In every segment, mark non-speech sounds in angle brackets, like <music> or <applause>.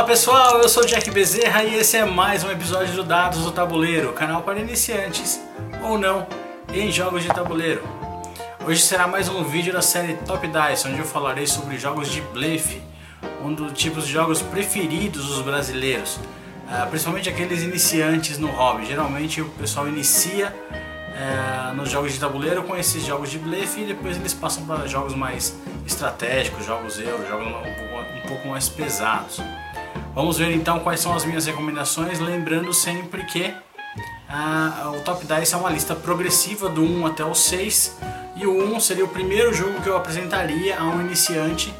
Fala pessoal, eu sou Jack Bezerra e esse é mais um episódio do Dados do Tabuleiro, canal para iniciantes ou não em jogos de tabuleiro. Hoje será mais um vídeo da série Top Dice, onde eu falarei sobre jogos de blefe, um dos tipos de jogos preferidos dos brasileiros, uh, principalmente aqueles iniciantes no hobby. Geralmente o pessoal inicia uh, nos jogos de tabuleiro com esses jogos de blefe e depois eles passam para jogos mais estratégicos, jogos euro, jogos um pouco mais pesados. Vamos ver então quais são as minhas recomendações, lembrando sempre que ah, o Top Dice é uma lista progressiva do 1 até o 6 e o 1 seria o primeiro jogo que eu apresentaria a um iniciante,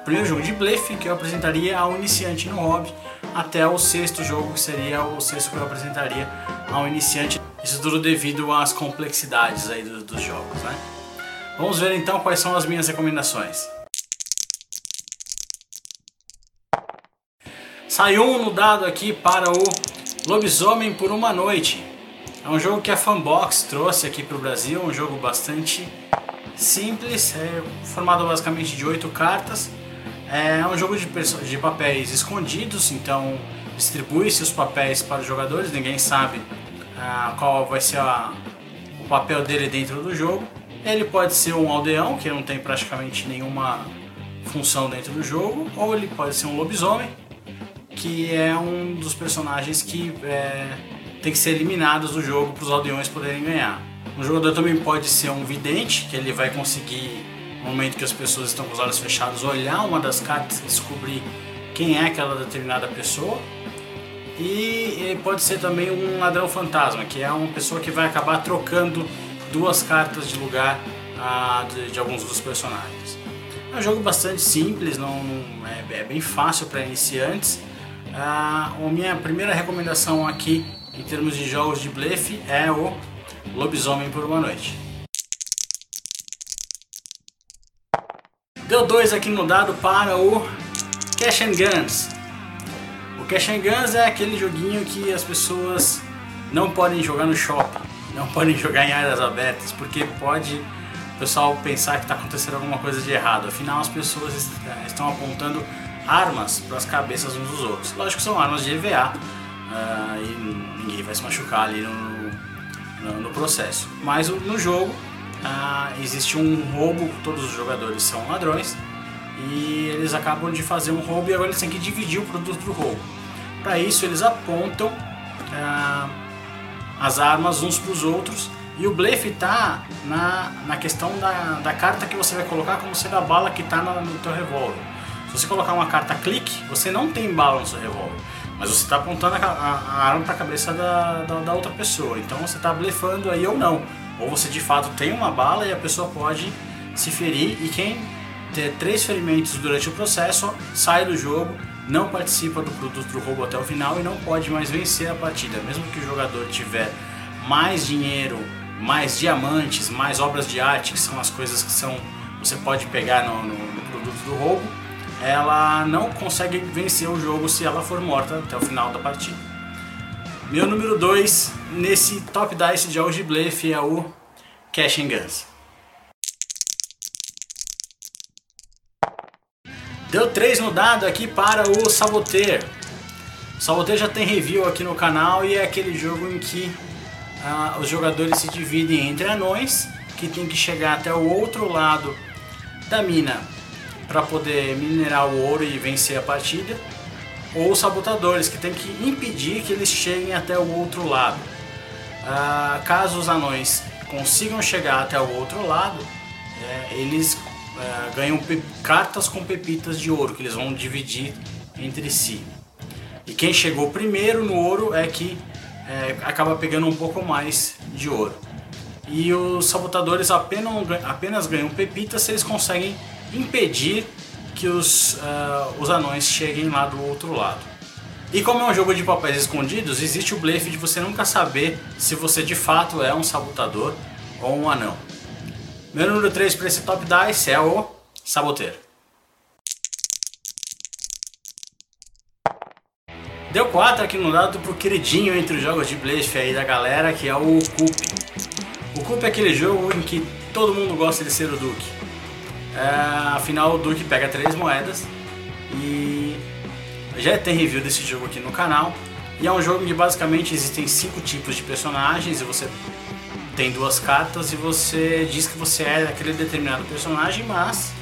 o primeiro jogo de blefe que eu apresentaria a um iniciante no hobby, até o sexto jogo que seria o sexto que eu apresentaria a um iniciante. Isso tudo devido às complexidades aí do, dos jogos, né? Vamos ver então quais são as minhas recomendações. Saiu um no dado aqui para o Lobisomem por uma Noite. É um jogo que a Fanbox trouxe aqui para o Brasil, um jogo bastante simples, é formado basicamente de oito cartas. É um jogo de, de papéis escondidos, então distribui-se os papéis para os jogadores, ninguém sabe ah, qual vai ser a, o papel dele dentro do jogo. Ele pode ser um aldeão, que não tem praticamente nenhuma função dentro do jogo, ou ele pode ser um lobisomem, que é um dos personagens que é, tem que ser eliminados do jogo para os aldeões poderem ganhar. O jogador também pode ser um vidente, que ele vai conseguir, no momento que as pessoas estão com os olhos fechados, olhar uma das cartas e descobrir quem é aquela determinada pessoa. E pode ser também um ladrão fantasma, que é uma pessoa que vai acabar trocando duas cartas de lugar ah, de, de, alguns dos personagens. É um jogo bastante simples, não, não é, é, bem fácil para iniciantes. Ah, a minha primeira recomendação aqui em termos de jogos de blefe é o Lobisomem por uma Noite. Deu dois aqui no dado para o Cash and Guns. O Cash and Guns é aquele joguinho que as pessoas não podem jogar no shopping, não <laughs> podem jogar em áreas abertas, porque pode o pessoal pensar que está acontecendo alguma coisa de errado. Afinal, as pessoas estão apontando armas para as cabeças uns dos outros. Lógico que são armas de EVA uh, e ninguém vai se machucar ali no, no, no processo. Mas no jogo uh, existe um roubo, todos os jogadores são ladrões e eles acabam de fazer um roubo e agora eles têm que dividir o produto do roubo. Para isso eles apontam uh, as armas uns para os outros e o blefe está na, na questão da, da carta que você vai colocar como sendo a bala que está no teu revólver. Se você colocar uma carta clique, você não tem bala no seu revólver. Mas você está apontando a, a, a arma para a cabeça da, da, da, outra pessoa. Então você está blefando aí ou não. Ou você de fato tem uma bala e a pessoa pode se ferir. E quem ter três ferimentos durante o processo sai do jogo, não participa do produto do roubo até o final e não pode mais vencer a partida. Mesmo que o jogador tiver mais dinheiro, mais diamantes, mais obras de arte, que são as coisas que são você pode pegar no, no, no produto do roubo ela não consegue vencer o jogo se ela for morta até o final da partida. Meu número 2 nesse top dice de jogos de blefe é o Cash and Guns. Deu 3 no dado aqui para o Saboteur. O Saboteur já tem review aqui no canal e é aquele jogo em que ah, os jogadores se dividem entre anões que tem que chegar até o outro lado da mina para poder minerar o ouro e vencer a partida, ou os sabotadores, que tem que impedir que eles cheguem até o outro lado. Ah, caso os anões consigam chegar até o outro lado, é, eles é, ganham cartas com pepitas de ouro, que eles vão dividir entre si. E quem chegou primeiro no ouro é que é, acaba pegando um pouco mais de ouro. E os sabotadores apenas, apenas ganham pepitas se eles conseguem impedir que os, uh, os anões cheguem lá do outro lado. E como é um jogo de papéis escondidos, existe o blefe de você nunca saber se você de fato é um sabotador ou um anão. Meu número 3 para esse top dice é o saboteiro. Deu 4 aqui no dado pro queridinho entre os jogos de blefe aí da galera, que é o Coop. O Coop é aquele jogo em que todo mundo gosta de ser o Duque. É, afinal, o Duque pega três moedas e já tem review desse jogo aqui no canal. E é um jogo que basicamente existem cinco tipos de personagens e você tem duas cartas e você diz que você é aquele determinado personagem, mas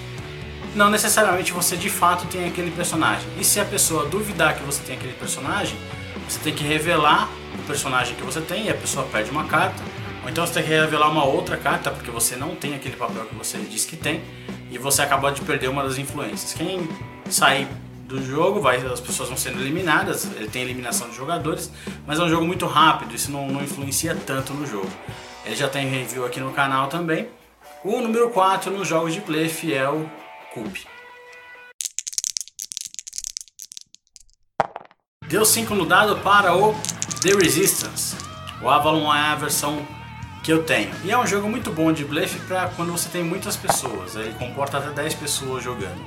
não necessariamente você de fato tem aquele personagem. E se a pessoa duvidar que você tem aquele personagem, você tem que revelar o personagem que você tem e a pessoa perde uma carta. Ou então você tem que revelar uma outra carta porque você não tem aquele papel que você diz que tem e você acabou de perder uma das influências. Quem sair do jogo, vai, as pessoas vão sendo eliminadas, ele tem eliminação de jogadores, mas é um jogo muito rápido, isso não, não influencia tanto no jogo. Ele já tem review aqui no canal também. O número 4 nos jogos de play fiel Coop. Deu 5 no dado para o The Resistance. O Avalon é a versão que eu tenho. E é um jogo muito bom de blefe para quando você tem muitas pessoas. Ele comporta até 10 pessoas jogando.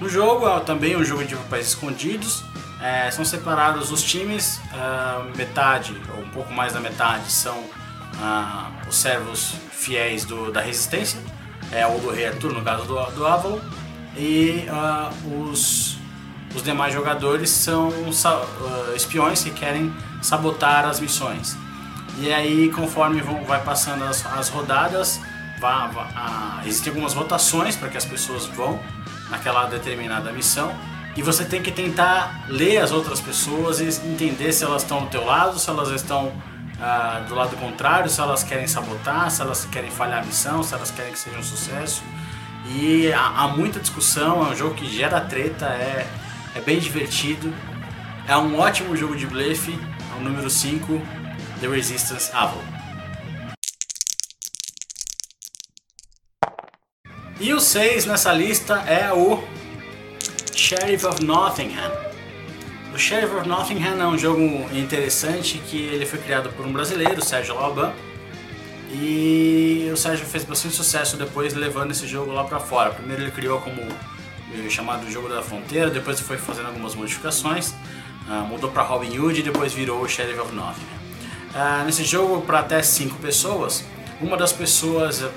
No jogo é também um jogo de papéis escondidos. É, são separados os times, uh, metade ou um pouco mais da metade são uh, os servos fiéis do, da resistência, é, ou do Rei Arthur no caso do, do Avalon, e uh, os, os demais jogadores são espiões que querem sabotar as missões. E aí, conforme vão, vai passando as, as rodadas, vá, vá, ah, existem algumas votações para que as pessoas vão naquela determinada missão. E você tem que tentar ler as outras pessoas e entender se elas estão do teu lado, se elas estão ah, do lado contrário, se elas querem sabotar, se elas querem falhar a missão, se elas querem que seja um sucesso. E há, há muita discussão, é um jogo que gera treta, é, é bem divertido. É um ótimo jogo de blefe, é o número 5, The Resistance Avalon. E o 6 nessa lista é o Sheriff of Nottingham. O Sheriff of Nottingham é um jogo interessante que ele foi criado por um brasileiro, Sérgio Lauban. E o Sérgio fez bastante sucesso depois levando esse jogo lá para fora. Primeiro ele criou como eh, chamado Jogo da Fronteira, depois foi fazendo algumas modificações, uh, mudou para Robin Hood e depois virou o Sheriff of Nottingham. Uh, nesse jogo, para até 5 pessoas, uma das pessoas uh,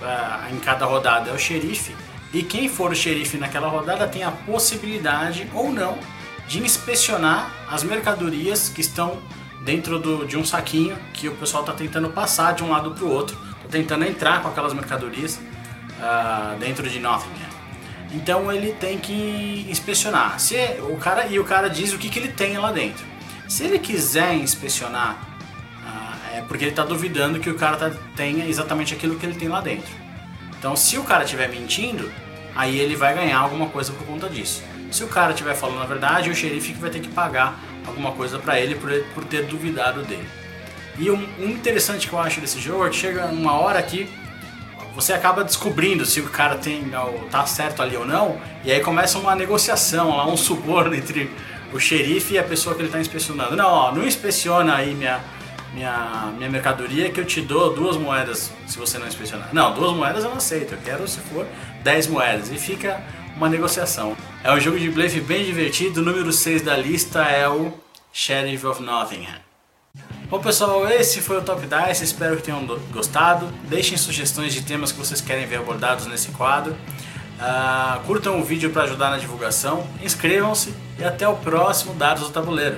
em cada rodada é o xerife, e quem for o xerife naquela rodada tem a possibilidade ou não de inspecionar as mercadorias que estão dentro do, de um saquinho que o pessoal está tentando passar de um lado para o outro, está tentando entrar com aquelas mercadorias uh, dentro de Nottingham. Então ele tem que inspecionar. Se o cara e o cara diz o que, que ele tem lá dentro. Se ele quiser inspecionar é porque ele está duvidando que o cara tá, tenha exatamente aquilo que ele tem lá dentro. Então, se o cara estiver mentindo, aí ele vai ganhar alguma coisa por conta disso. Se o cara estiver falando a verdade, o xerife vai ter que pagar alguma coisa para ele por, por ter duvidado dele. E um, um, interessante que eu acho desse jogo é que chega uma hora que você acaba descobrindo se o cara tem tá certo ali ou não, e aí começa uma negociação um suborno <laughs> entre o xerife e a pessoa que ele está inspecionando. Não, ó, não inspeciona aí minha minha, minha mercadoria que eu te dou duas moedas se você não inspecionar. Não, duas moedas eu não aceito, eu quero se for 10 moedas. E fica uma negociação. É um jogo de blefe bem divertido, o número 6 da lista é o Sheriff of Nottingham. Bom pessoal, esse foi o Top Dice, espero que tenham gostado. Deixem sugestões de temas que vocês querem ver abordados nesse quadro. Uh, curtam o vídeo para ajudar na divulgação, inscrevam-se e até o próximo Dados do Tabuleiro.